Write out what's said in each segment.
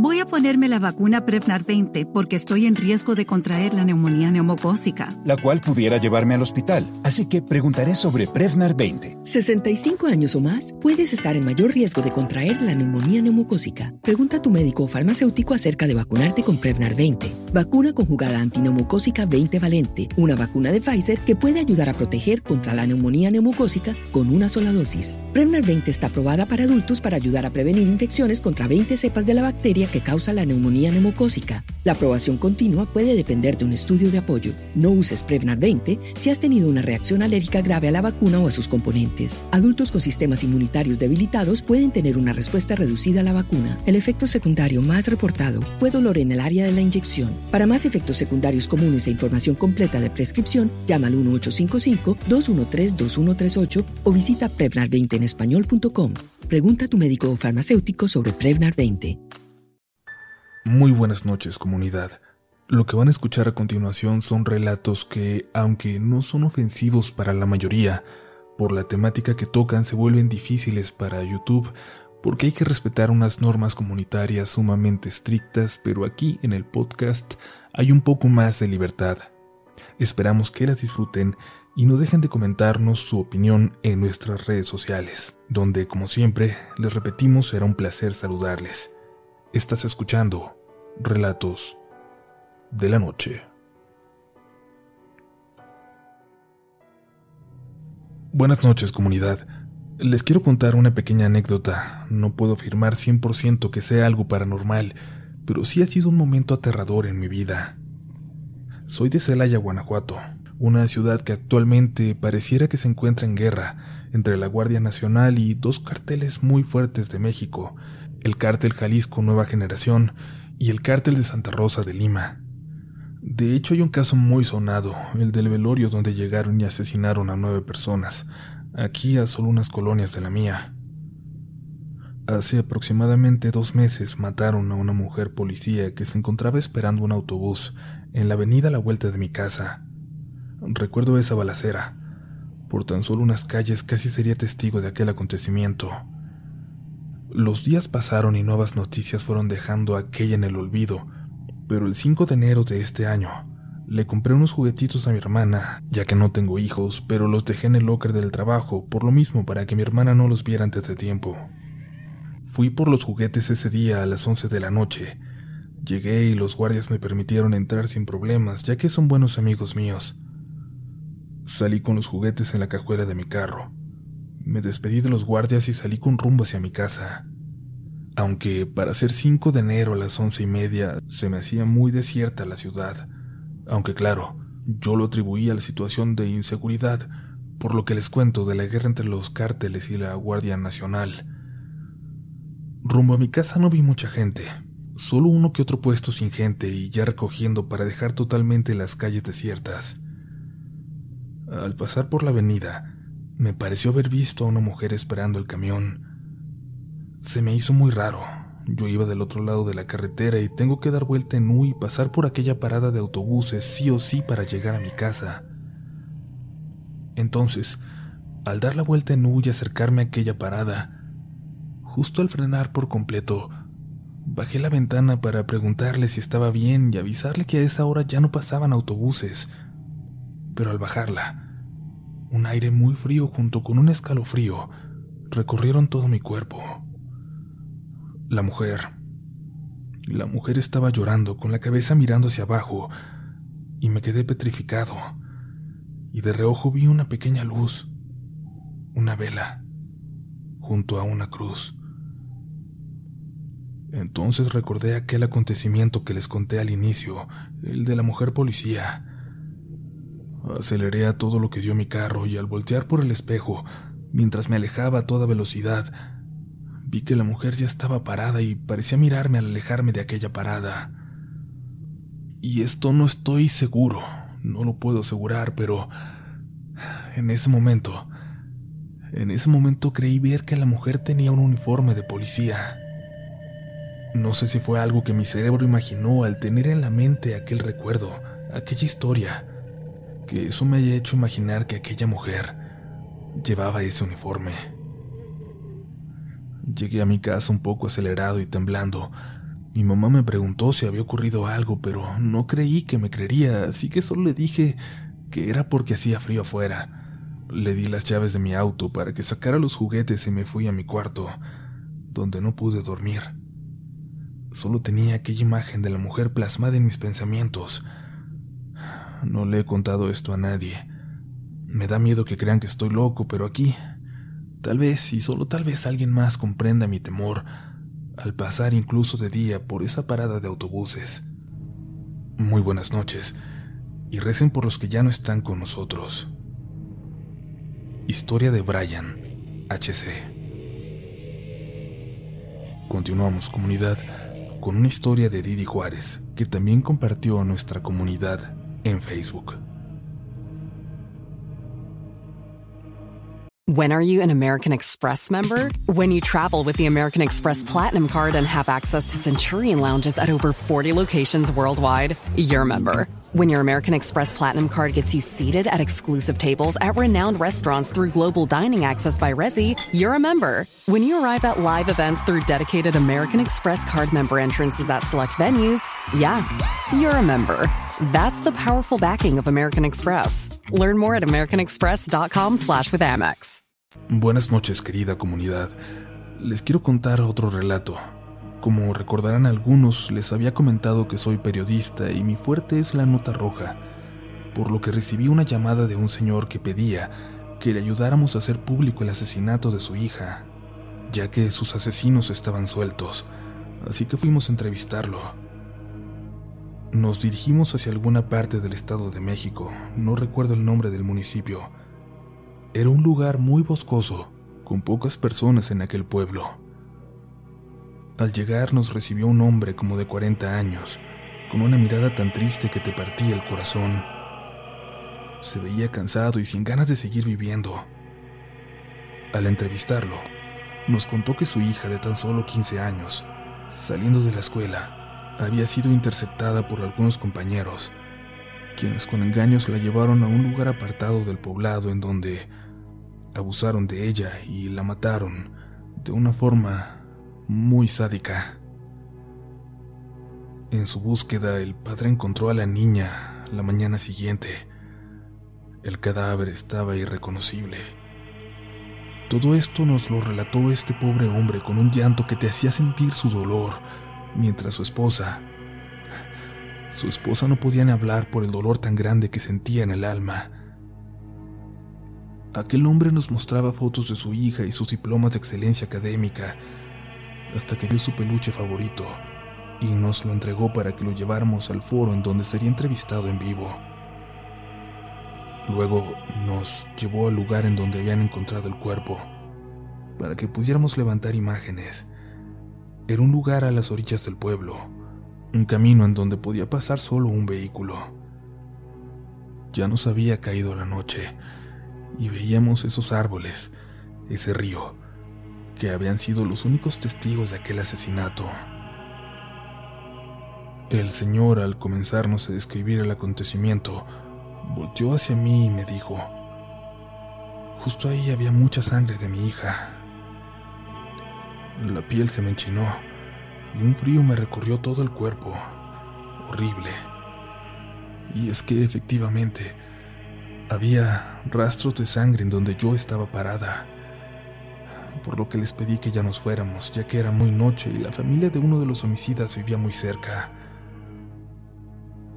Voy a ponerme la vacuna Prevnar 20 porque estoy en riesgo de contraer la neumonía neumocócica. La cual pudiera llevarme al hospital. Así que preguntaré sobre Prevnar 20. 65 años o más, puedes estar en mayor riesgo de contraer la neumonía neumocócica. Pregunta a tu médico o farmacéutico acerca de vacunarte con Prevnar 20. Vacuna conjugada antineumocócica 20 valente. Una vacuna de Pfizer que puede ayudar a proteger contra la neumonía neumocócica con una sola dosis. Prevnar 20 está aprobada para adultos para ayudar a prevenir infecciones contra 20 cepas de la bacteria que causa la neumonía neumocócica. La aprobación continua puede depender de un estudio de apoyo. No uses Prevnar 20 si has tenido una reacción alérgica grave a la vacuna o a sus componentes. Adultos con sistemas inmunitarios debilitados pueden tener una respuesta reducida a la vacuna. El efecto secundario más reportado fue dolor en el área de la inyección. Para más efectos secundarios comunes e información completa de prescripción, llama al 1855-213-2138 o visita Prevnar20 en español.com. Pregunta a tu médico o farmacéutico sobre Prevnar 20. Muy buenas noches comunidad. Lo que van a escuchar a continuación son relatos que, aunque no son ofensivos para la mayoría, por la temática que tocan se vuelven difíciles para YouTube porque hay que respetar unas normas comunitarias sumamente estrictas, pero aquí en el podcast hay un poco más de libertad. Esperamos que las disfruten y no dejen de comentarnos su opinión en nuestras redes sociales, donde como siempre les repetimos será un placer saludarles. Estás escuchando Relatos de la Noche. Buenas noches comunidad. Les quiero contar una pequeña anécdota. No puedo afirmar 100% que sea algo paranormal, pero sí ha sido un momento aterrador en mi vida. Soy de Celaya, Guanajuato, una ciudad que actualmente pareciera que se encuentra en guerra entre la Guardia Nacional y dos carteles muy fuertes de México, el cártel Jalisco Nueva Generación y el cártel de Santa Rosa de Lima. De hecho, hay un caso muy sonado, el del velorio donde llegaron y asesinaron a nueve personas, aquí a solo unas colonias de la mía. Hace aproximadamente dos meses mataron a una mujer policía que se encontraba esperando un autobús en la avenida a la vuelta de mi casa. Recuerdo esa balacera. Por tan solo unas calles casi sería testigo de aquel acontecimiento. Los días pasaron y nuevas noticias fueron dejando aquella en el olvido, pero el 5 de enero de este año le compré unos juguetitos a mi hermana, ya que no tengo hijos, pero los dejé en el locker del trabajo, por lo mismo para que mi hermana no los viera antes de tiempo. Fui por los juguetes ese día a las 11 de la noche. Llegué y los guardias me permitieron entrar sin problemas, ya que son buenos amigos míos. Salí con los juguetes en la cajuela de mi carro. Me despedí de los guardias y salí con rumbo hacia mi casa. Aunque para ser 5 de enero a las once y media se me hacía muy desierta la ciudad, aunque claro, yo lo atribuía a la situación de inseguridad, por lo que les cuento de la guerra entre los cárteles y la Guardia Nacional. Rumbo a mi casa no vi mucha gente, solo uno que otro puesto sin gente y ya recogiendo para dejar totalmente las calles desiertas. Al pasar por la avenida, me pareció haber visto a una mujer esperando el camión. Se me hizo muy raro. Yo iba del otro lado de la carretera y tengo que dar vuelta en U y pasar por aquella parada de autobuses sí o sí para llegar a mi casa. Entonces, al dar la vuelta en U y acercarme a aquella parada, justo al frenar por completo, bajé la ventana para preguntarle si estaba bien y avisarle que a esa hora ya no pasaban autobuses. Pero al bajarla, un aire muy frío junto con un escalofrío recorrieron todo mi cuerpo. La mujer. La mujer estaba llorando, con la cabeza mirando hacia abajo, y me quedé petrificado. Y de reojo vi una pequeña luz, una vela, junto a una cruz. Entonces recordé aquel acontecimiento que les conté al inicio, el de la mujer policía. Aceleré a todo lo que dio mi carro y al voltear por el espejo, mientras me alejaba a toda velocidad, vi que la mujer ya estaba parada y parecía mirarme al alejarme de aquella parada. Y esto no estoy seguro, no lo puedo asegurar, pero en ese momento, en ese momento creí ver que la mujer tenía un uniforme de policía. No sé si fue algo que mi cerebro imaginó al tener en la mente aquel recuerdo, aquella historia que eso me haya hecho imaginar que aquella mujer llevaba ese uniforme. Llegué a mi casa un poco acelerado y temblando, Mi mamá me preguntó si había ocurrido algo, pero no creí que me creería, así que solo le dije que era porque hacía frío afuera. Le di las llaves de mi auto para que sacara los juguetes y me fui a mi cuarto, donde no pude dormir. Solo tenía aquella imagen de la mujer plasmada en mis pensamientos. No le he contado esto a nadie. Me da miedo que crean que estoy loco, pero aquí, tal vez y solo tal vez alguien más comprenda mi temor al pasar incluso de día por esa parada de autobuses. Muy buenas noches y recen por los que ya no están con nosotros. Historia de Brian, HC. Continuamos, comunidad, con una historia de Didi Juárez, que también compartió a nuestra comunidad en Facebook. When are you an American Express member? When you travel with the American Express Platinum Card and have access to Centurion lounges at over 40 locations worldwide, you're a member. When your American Express Platinum card gets you seated at exclusive tables at renowned restaurants through global dining access by Resi, you're a member. When you arrive at live events through dedicated American Express card member entrances at select venues, yeah, you're a member. That's the powerful backing of American Express. Learn more at americanexpress.com slash with Amex. Buenas noches, querida comunidad. Les quiero contar otro relato. Como recordarán algunos, les había comentado que soy periodista y mi fuerte es la nota roja, por lo que recibí una llamada de un señor que pedía que le ayudáramos a hacer público el asesinato de su hija, ya que sus asesinos estaban sueltos, así que fuimos a entrevistarlo. Nos dirigimos hacia alguna parte del Estado de México, no recuerdo el nombre del municipio. Era un lugar muy boscoso, con pocas personas en aquel pueblo. Al llegar nos recibió un hombre como de 40 años, con una mirada tan triste que te partía el corazón. Se veía cansado y sin ganas de seguir viviendo. Al entrevistarlo, nos contó que su hija de tan solo 15 años, saliendo de la escuela, había sido interceptada por algunos compañeros, quienes con engaños la llevaron a un lugar apartado del poblado en donde abusaron de ella y la mataron de una forma muy sádica. En su búsqueda, el padre encontró a la niña la mañana siguiente. El cadáver estaba irreconocible. Todo esto nos lo relató este pobre hombre con un llanto que te hacía sentir su dolor, mientras su esposa... Su esposa no podía ni hablar por el dolor tan grande que sentía en el alma. Aquel hombre nos mostraba fotos de su hija y sus diplomas de excelencia académica, hasta que vio su peluche favorito y nos lo entregó para que lo lleváramos al foro en donde sería entrevistado en vivo. Luego nos llevó al lugar en donde habían encontrado el cuerpo, para que pudiéramos levantar imágenes. Era un lugar a las orillas del pueblo, un camino en donde podía pasar solo un vehículo. Ya nos había caído la noche y veíamos esos árboles, ese río, que habían sido los únicos testigos de aquel asesinato. El señor, al comenzarnos a describir el acontecimiento, volteó hacia mí y me dijo, justo ahí había mucha sangre de mi hija. La piel se me enchinó y un frío me recorrió todo el cuerpo. Horrible. Y es que efectivamente había rastros de sangre en donde yo estaba parada por lo que les pedí que ya nos fuéramos, ya que era muy noche y la familia de uno de los homicidas vivía muy cerca.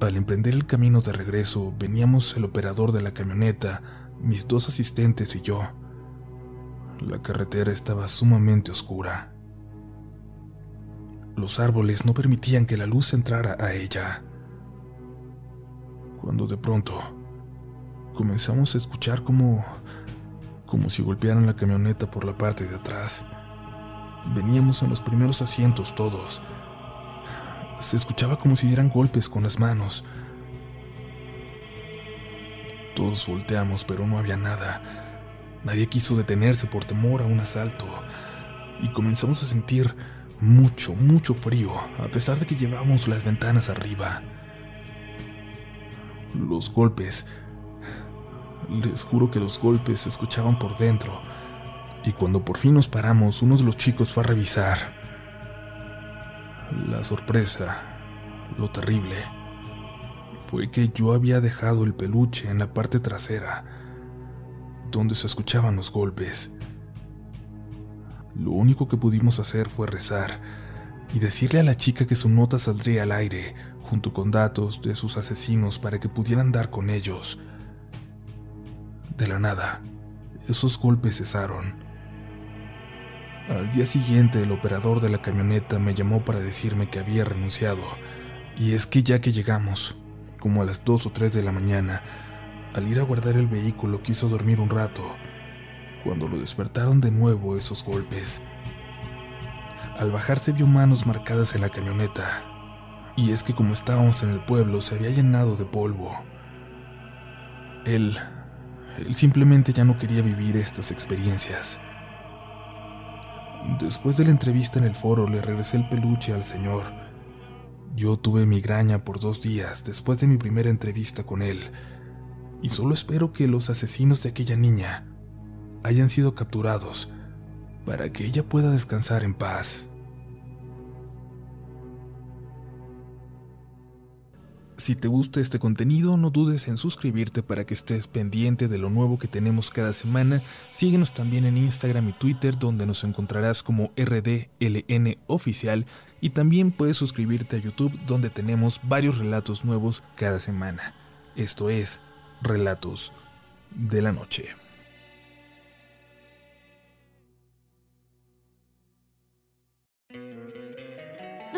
Al emprender el camino de regreso, veníamos el operador de la camioneta, mis dos asistentes y yo. La carretera estaba sumamente oscura. Los árboles no permitían que la luz entrara a ella. Cuando de pronto comenzamos a escuchar como como si golpearan la camioneta por la parte de atrás. Veníamos en los primeros asientos todos. Se escuchaba como si dieran golpes con las manos. Todos volteamos, pero no había nada. Nadie quiso detenerse por temor a un asalto. Y comenzamos a sentir mucho, mucho frío, a pesar de que llevábamos las ventanas arriba. Los golpes les juro que los golpes se escuchaban por dentro, y cuando por fin nos paramos, uno de los chicos fue a revisar. La sorpresa, lo terrible, fue que yo había dejado el peluche en la parte trasera, donde se escuchaban los golpes. Lo único que pudimos hacer fue rezar y decirle a la chica que su nota saldría al aire, junto con datos de sus asesinos para que pudieran dar con ellos. De la nada, esos golpes cesaron. Al día siguiente, el operador de la camioneta me llamó para decirme que había renunciado. Y es que ya que llegamos, como a las 2 o 3 de la mañana, al ir a guardar el vehículo quiso dormir un rato, cuando lo despertaron de nuevo esos golpes. Al bajarse vio manos marcadas en la camioneta, y es que como estábamos en el pueblo se había llenado de polvo. Él, él simplemente ya no quería vivir estas experiencias. Después de la entrevista en el foro le regresé el peluche al señor. Yo tuve migraña por dos días después de mi primera entrevista con él, y solo espero que los asesinos de aquella niña hayan sido capturados para que ella pueda descansar en paz. Si te gusta este contenido, no dudes en suscribirte para que estés pendiente de lo nuevo que tenemos cada semana. Síguenos también en Instagram y Twitter, donde nos encontrarás como RDLN Oficial. Y también puedes suscribirte a YouTube, donde tenemos varios relatos nuevos cada semana. Esto es Relatos de la Noche.